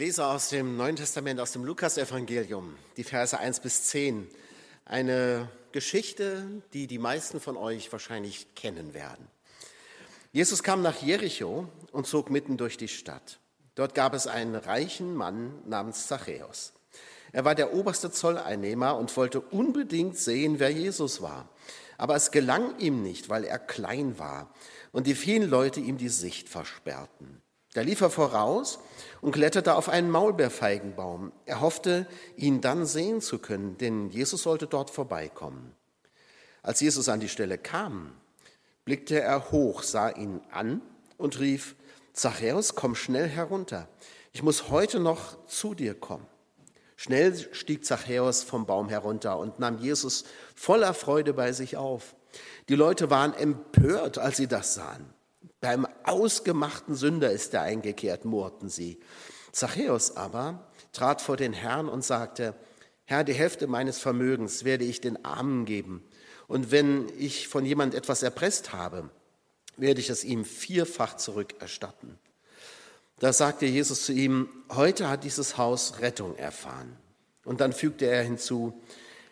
lese aus dem Neuen Testament, aus dem Lukasevangelium, die Verse 1 bis 10. Eine Geschichte, die die meisten von euch wahrscheinlich kennen werden. Jesus kam nach Jericho und zog mitten durch die Stadt. Dort gab es einen reichen Mann namens Zachäus. Er war der oberste Zolleinnehmer und wollte unbedingt sehen, wer Jesus war. Aber es gelang ihm nicht, weil er klein war und die vielen Leute ihm die Sicht versperrten. Da lief er voraus und kletterte auf einen Maulbeerfeigenbaum. Er hoffte, ihn dann sehen zu können, denn Jesus sollte dort vorbeikommen. Als Jesus an die Stelle kam, blickte er hoch, sah ihn an und rief, Zachäus, komm schnell herunter. Ich muss heute noch zu dir kommen. Schnell stieg Zachäus vom Baum herunter und nahm Jesus voller Freude bei sich auf. Die Leute waren empört, als sie das sahen. Beim ausgemachten Sünder ist er eingekehrt, murrten sie. Zachäus aber trat vor den Herrn und sagte, Herr, die Hälfte meines Vermögens werde ich den Armen geben. Und wenn ich von jemand etwas erpresst habe, werde ich es ihm vierfach zurückerstatten. Da sagte Jesus zu ihm, heute hat dieses Haus Rettung erfahren. Und dann fügte er hinzu,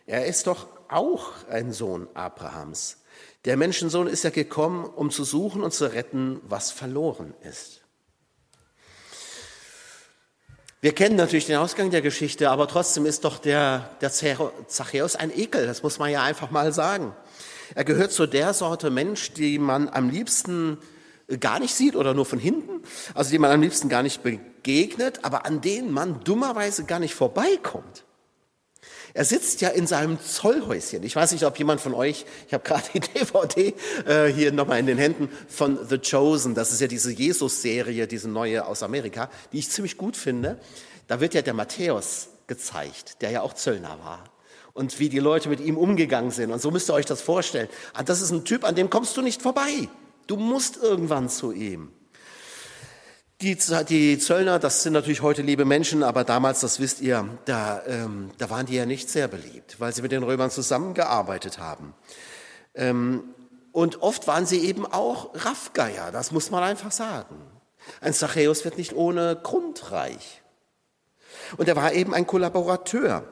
er ist doch auch ein Sohn Abrahams. Der Menschensohn ist ja gekommen, um zu suchen und zu retten, was verloren ist. Wir kennen natürlich den Ausgang der Geschichte, aber trotzdem ist doch der, der Zachäus ein Ekel, das muss man ja einfach mal sagen. Er gehört zu der Sorte Mensch, die man am liebsten gar nicht sieht oder nur von hinten, also die man am liebsten gar nicht begegnet, aber an denen man dummerweise gar nicht vorbeikommt. Er sitzt ja in seinem Zollhäuschen. Ich weiß nicht, ob jemand von euch, ich habe gerade die DVD äh, hier nochmal in den Händen von The Chosen. Das ist ja diese Jesus-Serie, diese neue aus Amerika, die ich ziemlich gut finde. Da wird ja der Matthäus gezeigt, der ja auch Zöllner war. Und wie die Leute mit ihm umgegangen sind. Und so müsst ihr euch das vorstellen. Ah, das ist ein Typ, an dem kommst du nicht vorbei. Du musst irgendwann zu ihm. Die, die Zöllner, das sind natürlich heute liebe Menschen, aber damals, das wisst ihr, da, ähm, da waren die ja nicht sehr beliebt, weil sie mit den Römern zusammengearbeitet haben. Ähm, und oft waren sie eben auch Raffgeier, das muss man einfach sagen. Ein Zachäus wird nicht ohne Grund reich. Und er war eben ein Kollaborateur.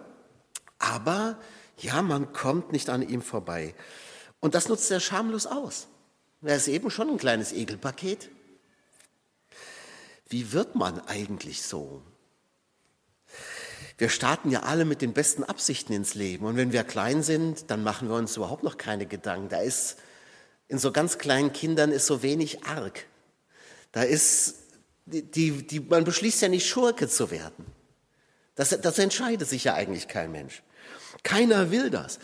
Aber ja, man kommt nicht an ihm vorbei. Und das nutzt er schamlos aus. Er ist eben schon ein kleines Ekelpaket. Wie wird man eigentlich so? Wir starten ja alle mit den besten Absichten ins Leben. Und wenn wir klein sind, dann machen wir uns überhaupt noch keine Gedanken. Da ist, in so ganz kleinen Kindern ist so wenig arg. Da ist, die, die, man beschließt ja nicht, Schurke zu werden. Das, das entscheidet sich ja eigentlich kein Mensch. Keiner will das.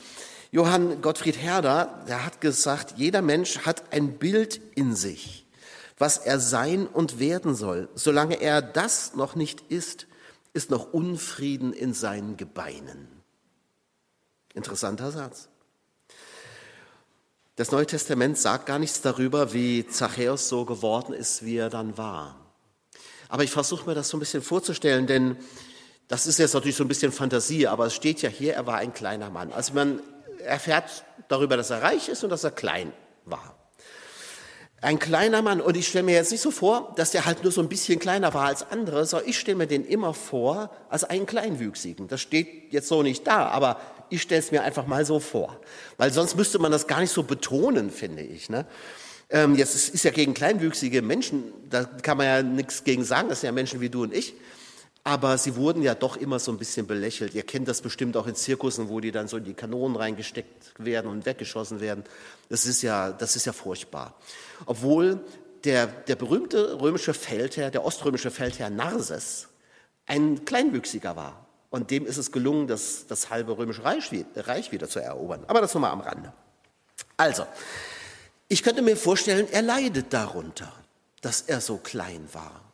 Johann Gottfried Herder, der hat gesagt, jeder Mensch hat ein Bild in sich was er sein und werden soll. Solange er das noch nicht ist, ist noch Unfrieden in seinen Gebeinen. Interessanter Satz. Das Neue Testament sagt gar nichts darüber, wie Zachäus so geworden ist, wie er dann war. Aber ich versuche mir das so ein bisschen vorzustellen, denn das ist jetzt natürlich so ein bisschen Fantasie, aber es steht ja hier, er war ein kleiner Mann. Also man erfährt darüber, dass er reich ist und dass er klein war. Ein kleiner Mann, und ich stelle mir jetzt nicht so vor, dass der halt nur so ein bisschen kleiner war als andere, sondern ich stelle mir den immer vor als einen Kleinwüchsigen. Das steht jetzt so nicht da, aber ich stelle es mir einfach mal so vor. Weil sonst müsste man das gar nicht so betonen, finde ich. Ne? Ähm, jetzt ist, ist ja gegen kleinwüchsige Menschen, da kann man ja nichts gegen sagen, das sind ja Menschen wie du und ich. Aber sie wurden ja doch immer so ein bisschen belächelt. Ihr kennt das bestimmt auch in Zirkussen, wo die dann so in die Kanonen reingesteckt werden und weggeschossen werden. Das ist ja, das ist ja furchtbar. Obwohl der, der berühmte römische Feldherr, der oströmische Feldherr Narses, ein Kleinwüchsiger war. Und dem ist es gelungen, das, das halbe römische Reich, Reich wieder zu erobern. Aber das nur mal am Rande. Also, ich könnte mir vorstellen, er leidet darunter, dass er so klein war.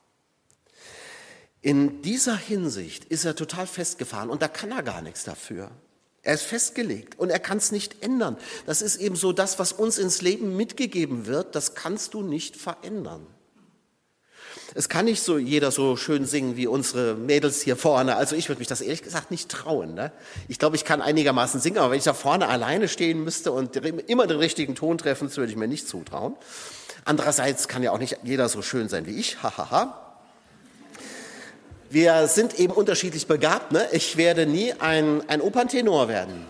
In dieser Hinsicht ist er total festgefahren und da kann er gar nichts dafür. Er ist festgelegt und er kann es nicht ändern. Das ist eben so das, was uns ins Leben mitgegeben wird, das kannst du nicht verändern. Es kann nicht so jeder so schön singen wie unsere Mädels hier vorne. Also ich würde mich das ehrlich gesagt nicht trauen. Ne? Ich glaube, ich kann einigermaßen singen, aber wenn ich da vorne alleine stehen müsste und immer den richtigen Ton treffen, das würde ich mir nicht zutrauen. Andererseits kann ja auch nicht jeder so schön sein wie ich. Hahaha. Wir sind eben unterschiedlich begabt. Ne? Ich werde nie ein, ein Operntenor werden.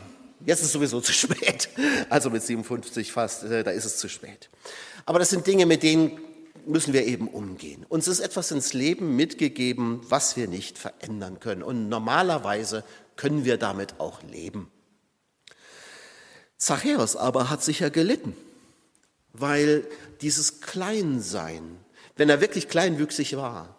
Jetzt ist es sowieso zu spät. Also mit 57 fast, äh, da ist es zu spät. Aber das sind Dinge, mit denen müssen wir eben umgehen. Uns ist etwas ins Leben mitgegeben, was wir nicht verändern können. Und normalerweise können wir damit auch leben. Zachäus aber hat sicher gelitten, weil dieses Kleinsein, wenn er wirklich kleinwüchsig war,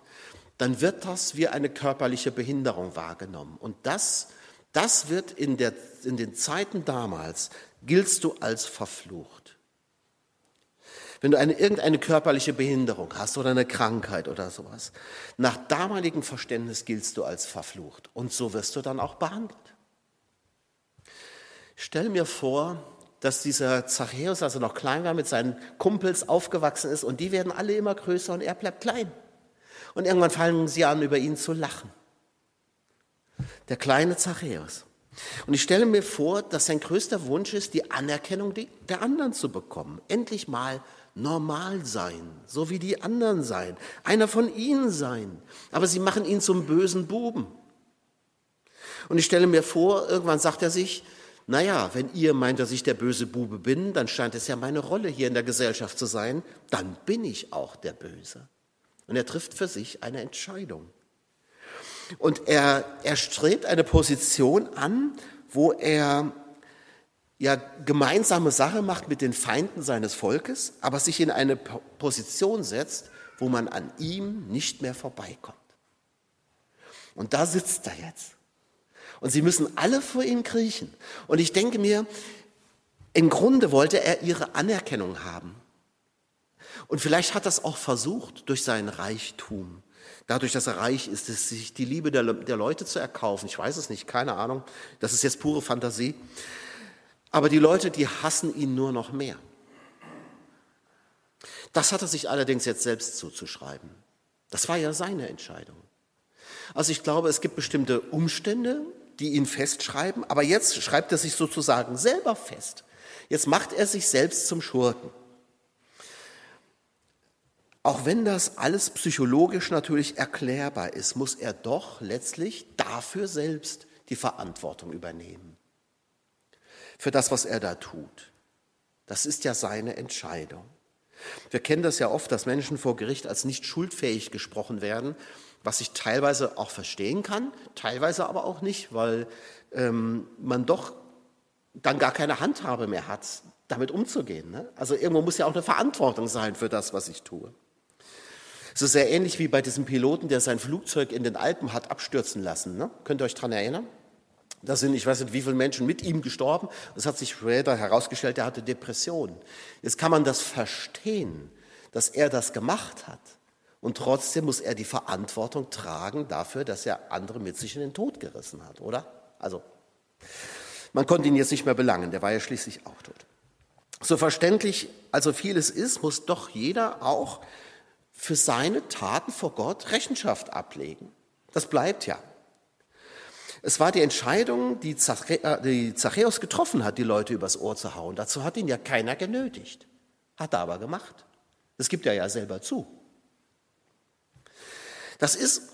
dann wird das wie eine körperliche Behinderung wahrgenommen. Und das, das wird in, der, in den Zeiten damals, giltst du als verflucht. Wenn du eine, irgendeine körperliche Behinderung hast oder eine Krankheit oder sowas, nach damaligem Verständnis giltst du als verflucht. Und so wirst du dann auch behandelt. Stell mir vor, dass dieser Zachäus, also noch klein war, mit seinen Kumpels aufgewachsen ist und die werden alle immer größer und er bleibt klein. Und irgendwann fangen sie an, über ihn zu lachen. Der kleine Zachäus. Und ich stelle mir vor, dass sein größter Wunsch ist, die Anerkennung der anderen zu bekommen. Endlich mal normal sein, so wie die anderen sein, einer von ihnen sein. Aber sie machen ihn zum bösen Buben. Und ich stelle mir vor, irgendwann sagt er sich, naja, wenn ihr meint, dass ich der böse Bube bin, dann scheint es ja meine Rolle hier in der Gesellschaft zu sein, dann bin ich auch der Böse. Und er trifft für sich eine Entscheidung. Und er, er strebt eine Position an, wo er ja gemeinsame Sache macht mit den Feinden seines Volkes, aber sich in eine Position setzt, wo man an ihm nicht mehr vorbeikommt. Und da sitzt er jetzt. Und sie müssen alle vor ihm kriechen. Und ich denke mir, im Grunde wollte er ihre Anerkennung haben. Und vielleicht hat das auch versucht durch seinen Reichtum. Dadurch, dass er reich ist, ist sich die Liebe der, der Leute zu erkaufen. Ich weiß es nicht, keine Ahnung. Das ist jetzt pure Fantasie. Aber die Leute, die hassen ihn nur noch mehr. Das hat er sich allerdings jetzt selbst zuzuschreiben. Das war ja seine Entscheidung. Also ich glaube, es gibt bestimmte Umstände, die ihn festschreiben, aber jetzt schreibt er sich sozusagen selber fest. Jetzt macht er sich selbst zum Schurken. Auch wenn das alles psychologisch natürlich erklärbar ist, muss er doch letztlich dafür selbst die Verantwortung übernehmen. Für das, was er da tut. Das ist ja seine Entscheidung. Wir kennen das ja oft, dass Menschen vor Gericht als nicht schuldfähig gesprochen werden, was ich teilweise auch verstehen kann, teilweise aber auch nicht, weil ähm, man doch dann gar keine Handhabe mehr hat, damit umzugehen. Ne? Also irgendwo muss ja auch eine Verantwortung sein für das, was ich tue. Ist sehr ähnlich wie bei diesem Piloten, der sein Flugzeug in den Alpen hat abstürzen lassen. Ne? Könnt ihr euch daran erinnern? Da sind, ich weiß nicht, wie viele Menschen mit ihm gestorben. Es hat sich später herausgestellt, er hatte Depressionen. Jetzt kann man das verstehen, dass er das gemacht hat. Und trotzdem muss er die Verantwortung tragen dafür, dass er andere mit sich in den Tod gerissen hat, oder? Also, man konnte ihn jetzt nicht mehr belangen, der war ja schließlich auch tot. So verständlich also vieles ist, muss doch jeder auch für seine Taten vor Gott Rechenschaft ablegen. Das bleibt ja. Es war die Entscheidung, die Zachäus getroffen hat, die Leute übers Ohr zu hauen. Dazu hat ihn ja keiner genötigt. Hat er aber gemacht. Das gibt er ja selber zu. Das ist,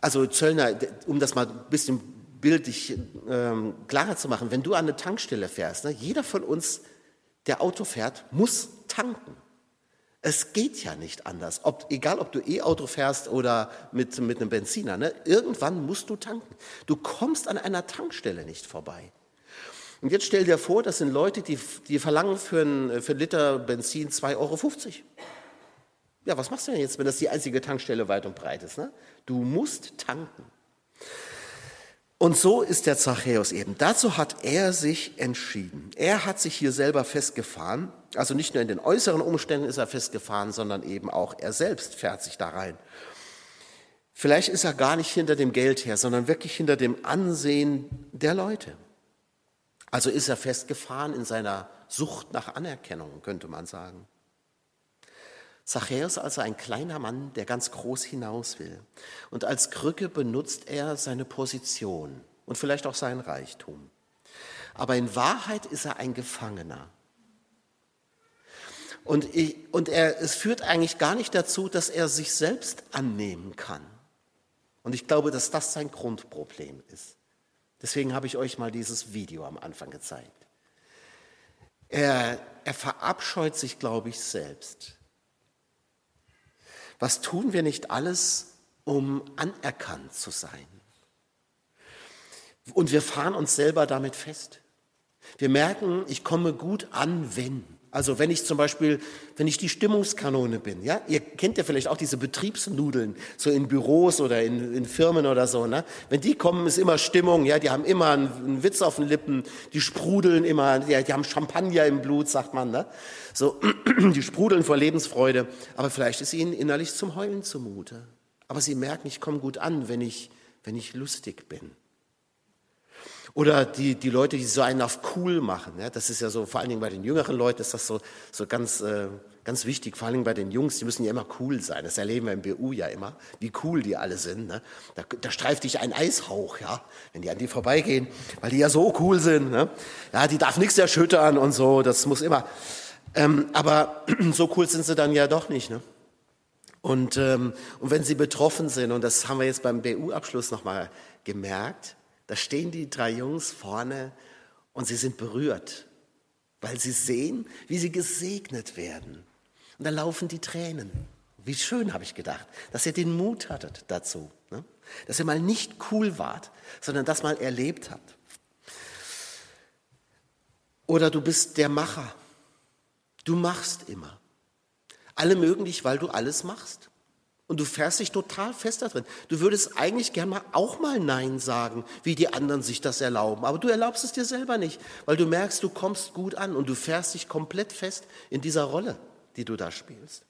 also Zöllner, um das mal ein bisschen bildlich ähm, klarer zu machen, wenn du an eine Tankstelle fährst, ne, jeder von uns, der Auto fährt, muss tanken. Es geht ja nicht anders. Ob, egal, ob du E-Auto fährst oder mit, mit einem Benziner. Ne? Irgendwann musst du tanken. Du kommst an einer Tankstelle nicht vorbei. Und jetzt stell dir vor, das sind Leute, die, die verlangen für einen, für einen Liter Benzin 2,50 Euro. Ja, was machst du denn jetzt, wenn das die einzige Tankstelle weit und breit ist? Ne? Du musst tanken. Und so ist der Zachäus eben. Dazu hat er sich entschieden. Er hat sich hier selber festgefahren. Also nicht nur in den äußeren Umständen ist er festgefahren, sondern eben auch er selbst fährt sich da rein. Vielleicht ist er gar nicht hinter dem Geld her, sondern wirklich hinter dem Ansehen der Leute. Also ist er festgefahren in seiner Sucht nach Anerkennung, könnte man sagen. Zachäus also ein kleiner Mann, der ganz groß hinaus will. Und als Krücke benutzt er seine Position und vielleicht auch seinen Reichtum. Aber in Wahrheit ist er ein Gefangener. Und, ich, und er, es führt eigentlich gar nicht dazu, dass er sich selbst annehmen kann. Und ich glaube, dass das sein Grundproblem ist. Deswegen habe ich euch mal dieses Video am Anfang gezeigt. Er, er verabscheut sich, glaube ich, selbst. Was tun wir nicht alles, um anerkannt zu sein? Und wir fahren uns selber damit fest. Wir merken, ich komme gut an, wenn. Also wenn ich zum Beispiel, wenn ich die Stimmungskanone bin, ja, ihr kennt ja vielleicht auch diese Betriebsnudeln, so in Büros oder in, in Firmen oder so, ne? Wenn die kommen, ist immer Stimmung, ja, die haben immer einen, einen Witz auf den Lippen, die sprudeln immer, ja, die haben Champagner im Blut, sagt man, ne? So, die sprudeln vor Lebensfreude, aber vielleicht ist ihnen innerlich zum Heulen zumute. Aber sie merken, ich komme gut an, wenn ich, wenn ich lustig bin. Oder die, die Leute, die so einen auf cool machen. Ja, das ist ja so, vor allen Dingen bei den jüngeren Leuten ist das so, so ganz, äh, ganz wichtig. Vor allen Dingen bei den Jungs, die müssen ja immer cool sein. Das erleben wir im BU ja immer, wie cool die alle sind. Ne? Da, da streift dich ein Eishauch, ja, wenn die an die vorbeigehen, weil die ja so cool sind. Ne? Ja, die darf nichts erschüttern und so, das muss immer. Ähm, aber so cool sind sie dann ja doch nicht. Ne? Und, ähm, und wenn sie betroffen sind, und das haben wir jetzt beim BU-Abschluss nochmal gemerkt, da stehen die drei Jungs vorne und sie sind berührt, weil sie sehen, wie sie gesegnet werden. Und da laufen die Tränen. Wie schön, habe ich gedacht, dass ihr den Mut hattet dazu. Ne? Dass ihr mal nicht cool wart, sondern das mal erlebt habt. Oder du bist der Macher. Du machst immer. Alle mögen dich, weil du alles machst. Und du fährst dich total fest da drin. Du würdest eigentlich gern mal auch mal Nein sagen, wie die anderen sich das erlauben. Aber du erlaubst es dir selber nicht, weil du merkst, du kommst gut an und du fährst dich komplett fest in dieser Rolle, die du da spielst.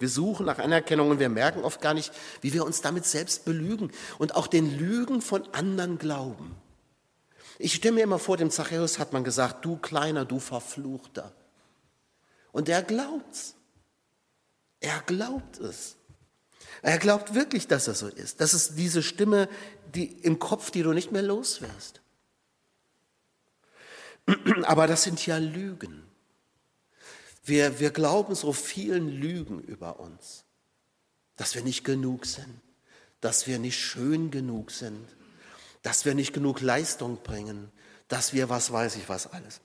Wir suchen nach Anerkennung und wir merken oft gar nicht, wie wir uns damit selbst belügen und auch den Lügen von anderen glauben. Ich stelle mir immer vor, dem Zachäus hat man gesagt, du Kleiner, du Verfluchter. Und der glaubt's. Er glaubt es. Er glaubt wirklich, dass er so ist. Das ist diese Stimme die im Kopf, die du nicht mehr loswirst. Aber das sind ja Lügen. Wir, wir glauben so vielen Lügen über uns, dass wir nicht genug sind, dass wir nicht schön genug sind, dass wir nicht genug Leistung bringen, dass wir was weiß ich was alles.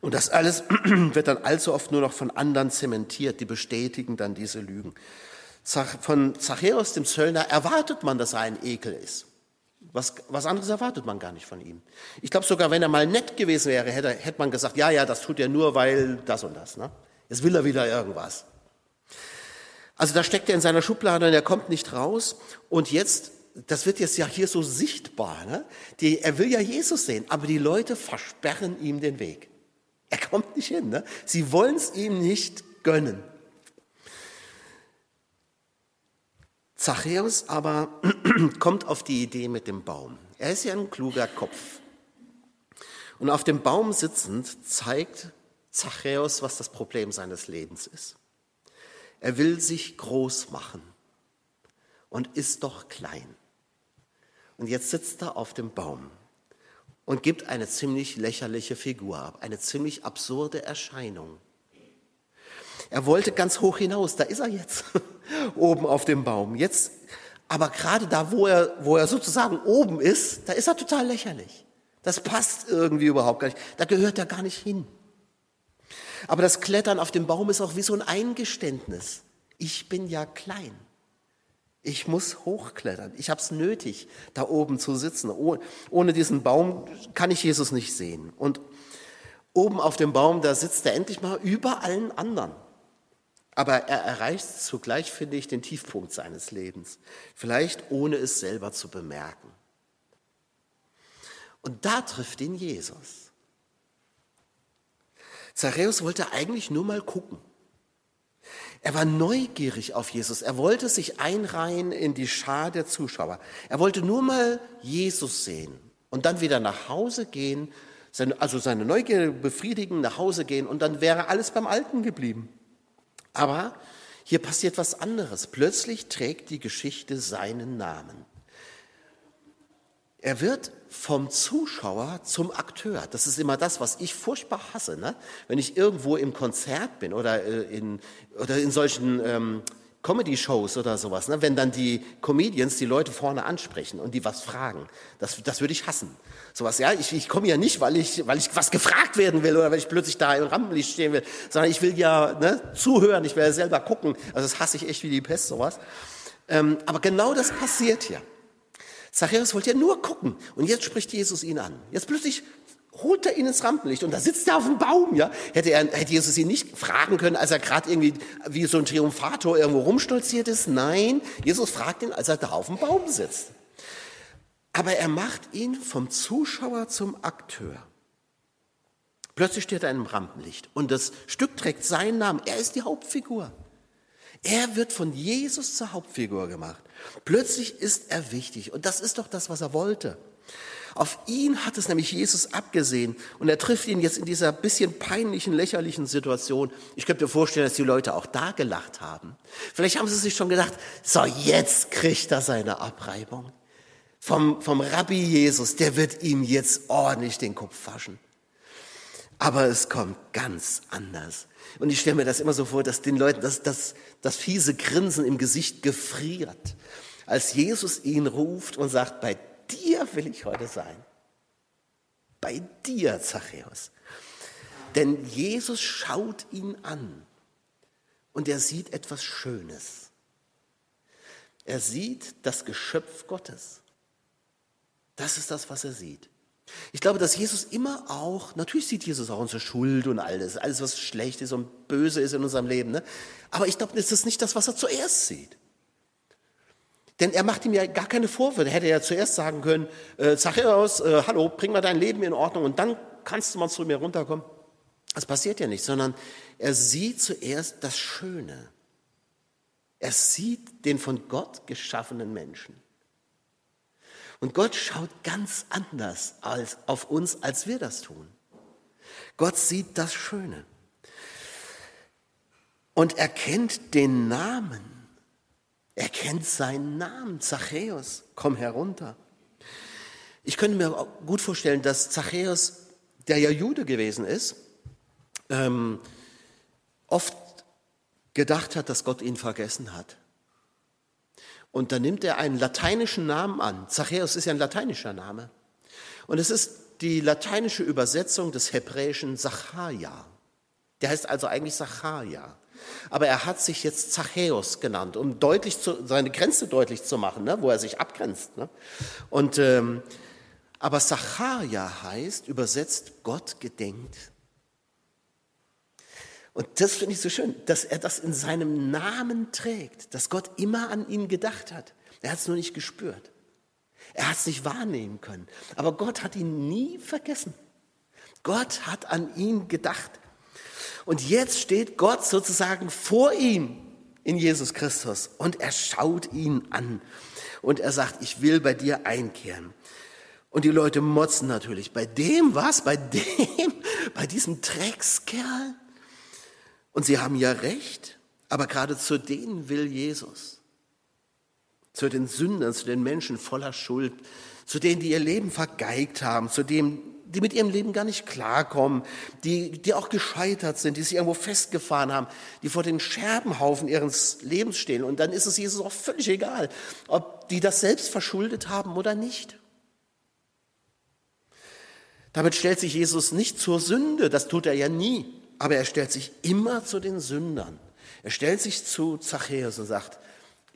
Und das alles wird dann allzu oft nur noch von anderen zementiert, die bestätigen dann diese Lügen. Von Zachäus, dem Zöllner, erwartet man, dass er ein Ekel ist. Was, was anderes erwartet man gar nicht von ihm. Ich glaube sogar, wenn er mal nett gewesen wäre, hätte, hätte man gesagt, ja, ja, das tut er nur, weil das und das. Ne? Jetzt will er wieder irgendwas. Also da steckt er in seiner Schublade und er kommt nicht raus. Und jetzt, das wird jetzt ja hier so sichtbar. Ne? Die, er will ja Jesus sehen, aber die Leute versperren ihm den Weg. Er kommt nicht hin. Ne? Sie wollen es ihm nicht gönnen. Zachäus aber kommt auf die Idee mit dem Baum. Er ist ja ein kluger Kopf. Und auf dem Baum sitzend zeigt Zachäus, was das Problem seines Lebens ist. Er will sich groß machen und ist doch klein. Und jetzt sitzt er auf dem Baum und gibt eine ziemlich lächerliche Figur ab, eine ziemlich absurde Erscheinung. Er wollte ganz hoch hinaus, da ist er jetzt, oben auf dem Baum. Jetzt, aber gerade da, wo er, wo er sozusagen oben ist, da ist er total lächerlich. Das passt irgendwie überhaupt gar nicht. Da gehört er gar nicht hin. Aber das Klettern auf dem Baum ist auch wie so ein Eingeständnis. Ich bin ja klein. Ich muss hochklettern. Ich habe es nötig, da oben zu sitzen. Oh, ohne diesen Baum kann ich Jesus nicht sehen. Und oben auf dem Baum, da sitzt er endlich mal über allen anderen. Aber er erreicht zugleich, finde ich, den Tiefpunkt seines Lebens. Vielleicht ohne es selber zu bemerken. Und da trifft ihn Jesus. Zachäus wollte eigentlich nur mal gucken. Er war neugierig auf Jesus. Er wollte sich einreihen in die Schar der Zuschauer. Er wollte nur mal Jesus sehen und dann wieder nach Hause gehen, also seine Neugier befriedigen, nach Hause gehen und dann wäre alles beim Alten geblieben. Aber hier passiert was anderes. Plötzlich trägt die Geschichte seinen Namen. Er wird vom Zuschauer zum Akteur. Das ist immer das, was ich furchtbar hasse. Ne? Wenn ich irgendwo im Konzert bin oder äh, in, oder in solchen ähm, Comedy-Shows oder sowas, ne? wenn dann die Comedians die Leute vorne ansprechen und die was fragen. Das, das würde ich hassen. Sowas, ja, ich, ich komme ja nicht, weil ich, weil ich was gefragt werden will oder weil ich plötzlich da im Rampenlicht stehen will, sondern ich will ja ne, zuhören, ich will ja selber gucken. Also das hasse ich echt wie die Pest, sowas. Ähm, aber genau das passiert hier. Zachäus wollte ja nur gucken und jetzt spricht Jesus ihn an. Jetzt plötzlich holt er ihn ins Rampenlicht und da sitzt er auf dem Baum, ja. Hätte, er, hätte Jesus ihn nicht fragen können, als er gerade irgendwie wie so ein Triumphator irgendwo rumstolziert ist? Nein, Jesus fragt ihn, als er da auf dem Baum sitzt. Aber er macht ihn vom Zuschauer zum Akteur. Plötzlich steht er einem Rampenlicht und das Stück trägt seinen Namen. Er ist die Hauptfigur. Er wird von Jesus zur Hauptfigur gemacht. Plötzlich ist er wichtig und das ist doch das, was er wollte. Auf ihn hat es nämlich Jesus abgesehen und er trifft ihn jetzt in dieser bisschen peinlichen, lächerlichen Situation. Ich könnte mir vorstellen, dass die Leute auch da gelacht haben. Vielleicht haben sie sich schon gedacht, so jetzt kriegt er seine Abreibung. Vom, vom Rabbi Jesus, der wird ihm jetzt ordentlich den Kopf waschen. Aber es kommt ganz anders. Und ich stelle mir das immer so vor, dass den Leuten das, das, das fiese Grinsen im Gesicht gefriert, als Jesus ihn ruft und sagt, bei dir will ich heute sein. Bei dir, Zachäus. Denn Jesus schaut ihn an und er sieht etwas Schönes. Er sieht das Geschöpf Gottes. Das ist das, was er sieht. Ich glaube, dass Jesus immer auch, natürlich sieht Jesus auch unsere Schuld und alles, alles, was schlecht ist und böse ist in unserem Leben. Ne? Aber ich glaube, das ist nicht das, was er zuerst sieht. Denn er macht ihm ja gar keine Vorwürfe. Er hätte ja zuerst sagen können, äh, Zachäus, äh, hallo, bring mal dein Leben in Ordnung und dann kannst du mal zu mir runterkommen. Das passiert ja nicht, sondern er sieht zuerst das Schöne. Er sieht den von Gott geschaffenen Menschen. Und Gott schaut ganz anders als, auf uns, als wir das tun. Gott sieht das Schöne. Und er kennt den Namen er kennt seinen Namen, Zachäus, komm herunter. Ich könnte mir gut vorstellen, dass Zachäus, der ja Jude gewesen ist, ähm, oft gedacht hat, dass Gott ihn vergessen hat. Und dann nimmt er einen lateinischen Namen an. Zachäus ist ja ein lateinischer Name. Und es ist die lateinische Übersetzung des hebräischen Zacharia. Der heißt also eigentlich Zacharia. Aber er hat sich jetzt Zachäus genannt, um deutlich zu, seine Grenze deutlich zu machen, ne, wo er sich abgrenzt. Ne? Und, ähm, aber Zacharia heißt, übersetzt, Gott gedenkt. Und das finde ich so schön, dass er das in seinem Namen trägt, dass Gott immer an ihn gedacht hat. Er hat es nur nicht gespürt. Er hat es nicht wahrnehmen können. Aber Gott hat ihn nie vergessen. Gott hat an ihn gedacht. Und jetzt steht Gott sozusagen vor ihm in Jesus Christus und er schaut ihn an und er sagt, ich will bei dir einkehren. Und die Leute motzen natürlich. Bei dem was? Bei dem? Bei diesem Dreckskerl? Und sie haben ja recht, aber gerade zu denen will Jesus. Zu den Sündern, zu den Menschen voller Schuld, zu denen, die ihr Leben vergeigt haben, zu denen, die mit ihrem Leben gar nicht klarkommen, die, die auch gescheitert sind, die sich irgendwo festgefahren haben, die vor den Scherbenhaufen ihres Lebens stehen. Und dann ist es Jesus auch völlig egal, ob die das selbst verschuldet haben oder nicht. Damit stellt sich Jesus nicht zur Sünde, das tut er ja nie, aber er stellt sich immer zu den Sündern. Er stellt sich zu Zachäus und sagt,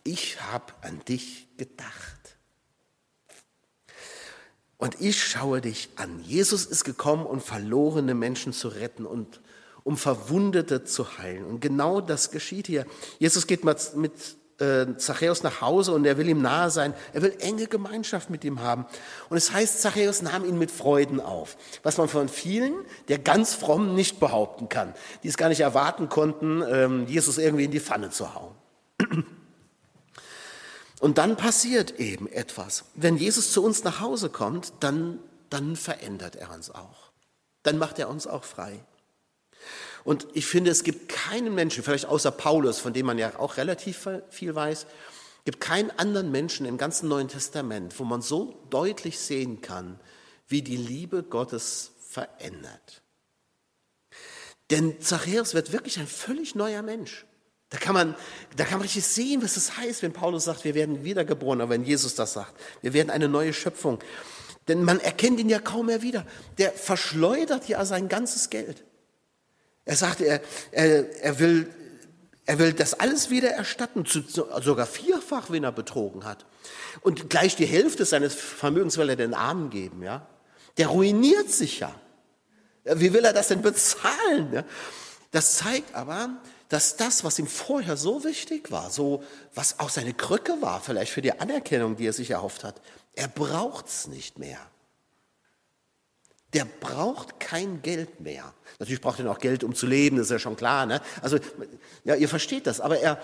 ich habe an dich gedacht. Und ich schaue dich an. Jesus ist gekommen, um verlorene Menschen zu retten und um Verwundete zu heilen. Und genau das geschieht hier. Jesus geht mit äh, Zachäus nach Hause und er will ihm nahe sein. Er will enge Gemeinschaft mit ihm haben. Und es heißt, Zachäus nahm ihn mit Freuden auf. Was man von vielen, der ganz fromm nicht behaupten kann, die es gar nicht erwarten konnten, ähm, Jesus irgendwie in die Pfanne zu hauen. Und dann passiert eben etwas. Wenn Jesus zu uns nach Hause kommt, dann, dann verändert er uns auch. Dann macht er uns auch frei. Und ich finde, es gibt keinen Menschen, vielleicht außer Paulus, von dem man ja auch relativ viel weiß, gibt keinen anderen Menschen im ganzen Neuen Testament, wo man so deutlich sehen kann, wie die Liebe Gottes verändert. Denn Zachäus wird wirklich ein völlig neuer Mensch. Da kann, man, da kann man richtig sehen, was es heißt, wenn Paulus sagt, wir werden wiedergeboren, aber wenn Jesus das sagt, wir werden eine neue Schöpfung. Denn man erkennt ihn ja kaum mehr wieder. Der verschleudert ja sein ganzes Geld. Er sagt, er, er, er, will, er will das alles wieder erstatten, sogar vierfach, wenn er betrogen hat. Und gleich die Hälfte seines Vermögens will er den Armen geben. Ja? Der ruiniert sich ja. Wie will er das denn bezahlen? Ja? Das zeigt aber, dass das, was ihm vorher so wichtig war, so was auch seine Krücke war, vielleicht für die Anerkennung, die er sich erhofft hat, er braucht es nicht mehr. Der braucht kein Geld mehr. Natürlich braucht er noch Geld, um zu leben, das ist ja schon klar. Ne? Also, ja, ihr versteht das, aber er,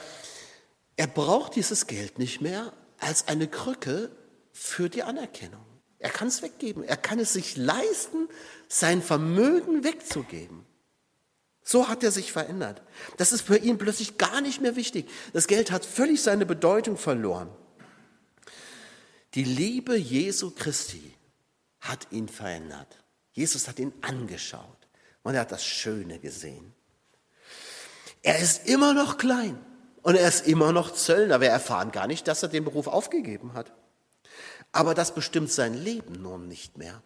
er braucht dieses Geld nicht mehr als eine Krücke für die Anerkennung. Er kann es weggeben. Er kann es sich leisten, sein Vermögen wegzugeben. So hat er sich verändert. Das ist für ihn plötzlich gar nicht mehr wichtig. Das Geld hat völlig seine Bedeutung verloren. Die Liebe Jesu Christi hat ihn verändert. Jesus hat ihn angeschaut und er hat das Schöne gesehen. Er ist immer noch klein und er ist immer noch Zöllner. Wir erfahren gar nicht, dass er den Beruf aufgegeben hat. Aber das bestimmt sein Leben nun nicht mehr.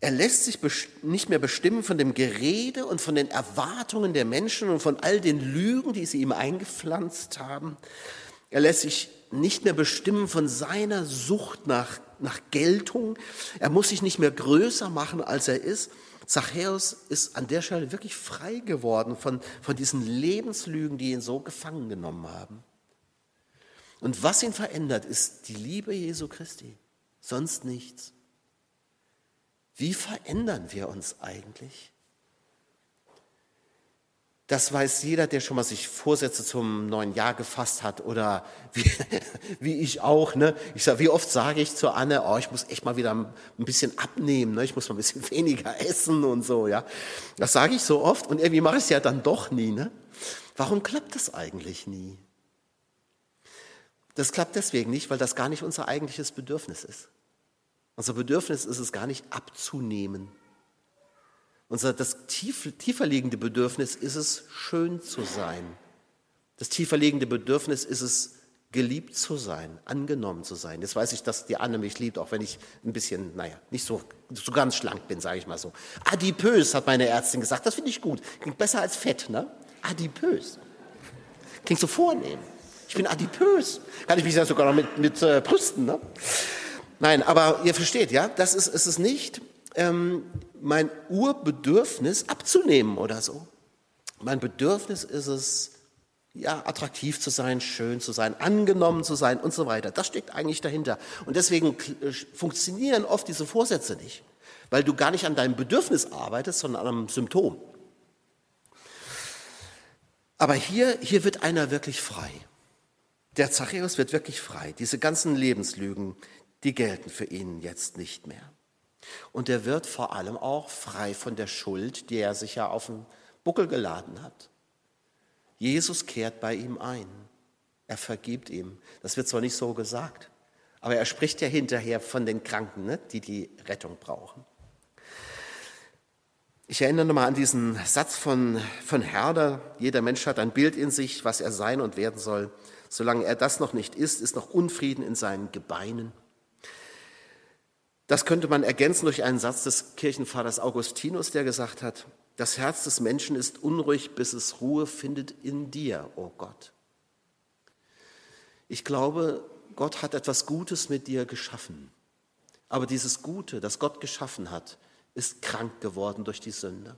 Er lässt sich nicht mehr bestimmen von dem Gerede und von den Erwartungen der Menschen und von all den Lügen, die sie ihm eingepflanzt haben. Er lässt sich nicht mehr bestimmen von seiner Sucht nach, nach Geltung. Er muss sich nicht mehr größer machen, als er ist. Zachäus ist an der Stelle wirklich frei geworden von, von diesen Lebenslügen, die ihn so gefangen genommen haben. Und was ihn verändert, ist die Liebe Jesu Christi, sonst nichts. Wie verändern wir uns eigentlich? Das weiß jeder, der schon mal sich Vorsätze zum neuen Jahr gefasst hat oder wie, wie ich auch. Ne? Ich sag, wie oft sage ich zu Anne, oh, ich muss echt mal wieder ein bisschen abnehmen, ne? ich muss mal ein bisschen weniger essen und so. Ja, Das sage ich so oft und irgendwie mache ich es ja dann doch nie. Ne? Warum klappt das eigentlich nie? Das klappt deswegen nicht, weil das gar nicht unser eigentliches Bedürfnis ist. Unser Bedürfnis ist es gar nicht abzunehmen unser, das tief, tiefer liegende Bedürfnis ist es, schön zu sein. Das tiefer liegende Bedürfnis ist es, geliebt zu sein, angenommen zu sein. Jetzt weiß ich, dass die Anne mich liebt, auch wenn ich ein bisschen, naja, nicht so, so ganz schlank bin, sage ich mal so. Adipös, hat meine Ärztin gesagt. Das finde ich gut. Klingt besser als fett, ne? Adipös. Klingt so vornehm. Ich bin adipös. Kann ich mich ja sogar noch mit, mit äh, brüsten, ne? Nein, aber ihr versteht, ja, das ist, ist es nicht. Ähm, mein Urbedürfnis abzunehmen oder so. Mein Bedürfnis ist es, ja, attraktiv zu sein, schön zu sein, angenommen zu sein und so weiter. Das steckt eigentlich dahinter. Und deswegen äh, funktionieren oft diese Vorsätze nicht, weil du gar nicht an deinem Bedürfnis arbeitest, sondern an einem Symptom. Aber hier, hier wird einer wirklich frei. Der Zachäus wird wirklich frei. Diese ganzen Lebenslügen, die gelten für ihn jetzt nicht mehr. Und er wird vor allem auch frei von der Schuld, die er sich ja auf den Buckel geladen hat. Jesus kehrt bei ihm ein. Er vergibt ihm. Das wird zwar nicht so gesagt, aber er spricht ja hinterher von den Kranken, ne, die die Rettung brauchen. Ich erinnere nochmal an diesen Satz von, von Herder. Jeder Mensch hat ein Bild in sich, was er sein und werden soll. Solange er das noch nicht ist, ist noch Unfrieden in seinen Gebeinen. Das könnte man ergänzen durch einen Satz des Kirchenvaters Augustinus, der gesagt hat, das Herz des Menschen ist unruhig, bis es Ruhe findet in dir, o oh Gott. Ich glaube, Gott hat etwas Gutes mit dir geschaffen. Aber dieses Gute, das Gott geschaffen hat, ist krank geworden durch die Sünde.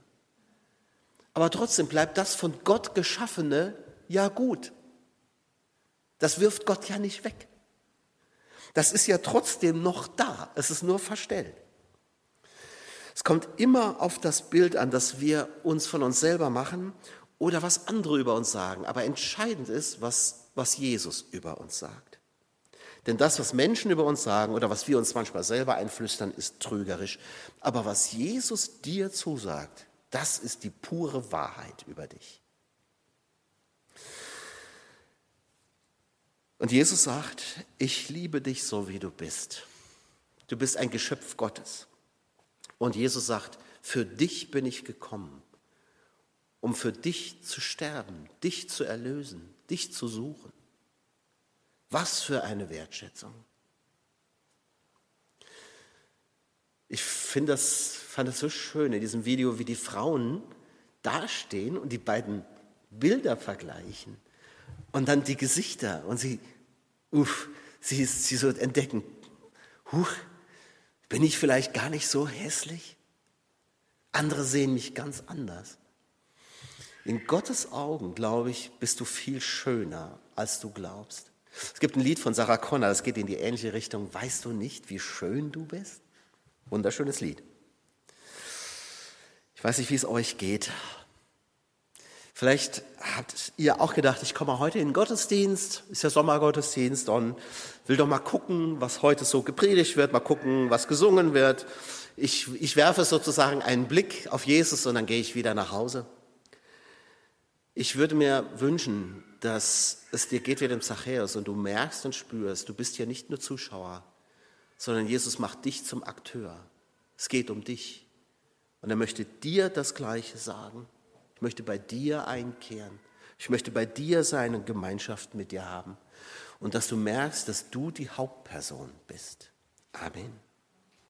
Aber trotzdem bleibt das von Gott geschaffene ja gut. Das wirft Gott ja nicht weg das ist ja trotzdem noch da. Es ist nur verstellt. Es kommt immer auf das Bild an, das wir uns von uns selber machen oder was andere über uns sagen. Aber entscheidend ist, was, was Jesus über uns sagt. Denn das, was Menschen über uns sagen oder was wir uns manchmal selber einflüstern, ist trügerisch. Aber was Jesus dir zusagt, das ist die pure Wahrheit über dich. Und Jesus sagt, ich liebe dich so, wie du bist. Du bist ein Geschöpf Gottes. Und Jesus sagt, für dich bin ich gekommen, um für dich zu sterben, dich zu erlösen, dich zu suchen. Was für eine Wertschätzung. Ich finde das, fand das so schön in diesem Video, wie die Frauen dastehen und die beiden Bilder vergleichen und dann die Gesichter und sie, uff, sie, sie so entdecken, huch, bin ich vielleicht gar nicht so hässlich? Andere sehen mich ganz anders. In Gottes Augen, glaube ich, bist du viel schöner, als du glaubst. Es gibt ein Lied von Sarah Connor, das geht in die ähnliche Richtung. Weißt du nicht, wie schön du bist? Wunderschönes Lied. Ich weiß nicht, wie es euch geht. Vielleicht habt ihr auch gedacht, ich komme heute in den Gottesdienst, ist ja Sommergottesdienst und will doch mal gucken, was heute so gepredigt wird, mal gucken, was gesungen wird. Ich, ich werfe sozusagen einen Blick auf Jesus und dann gehe ich wieder nach Hause. Ich würde mir wünschen, dass es dir geht wie dem Zachäus und du merkst und spürst, du bist hier nicht nur Zuschauer, sondern Jesus macht dich zum Akteur. Es geht um dich. Und er möchte dir das Gleiche sagen. Ich möchte bei dir einkehren. Ich möchte bei dir sein und Gemeinschaft mit dir haben. Und dass du merkst, dass du die Hauptperson bist. Amen.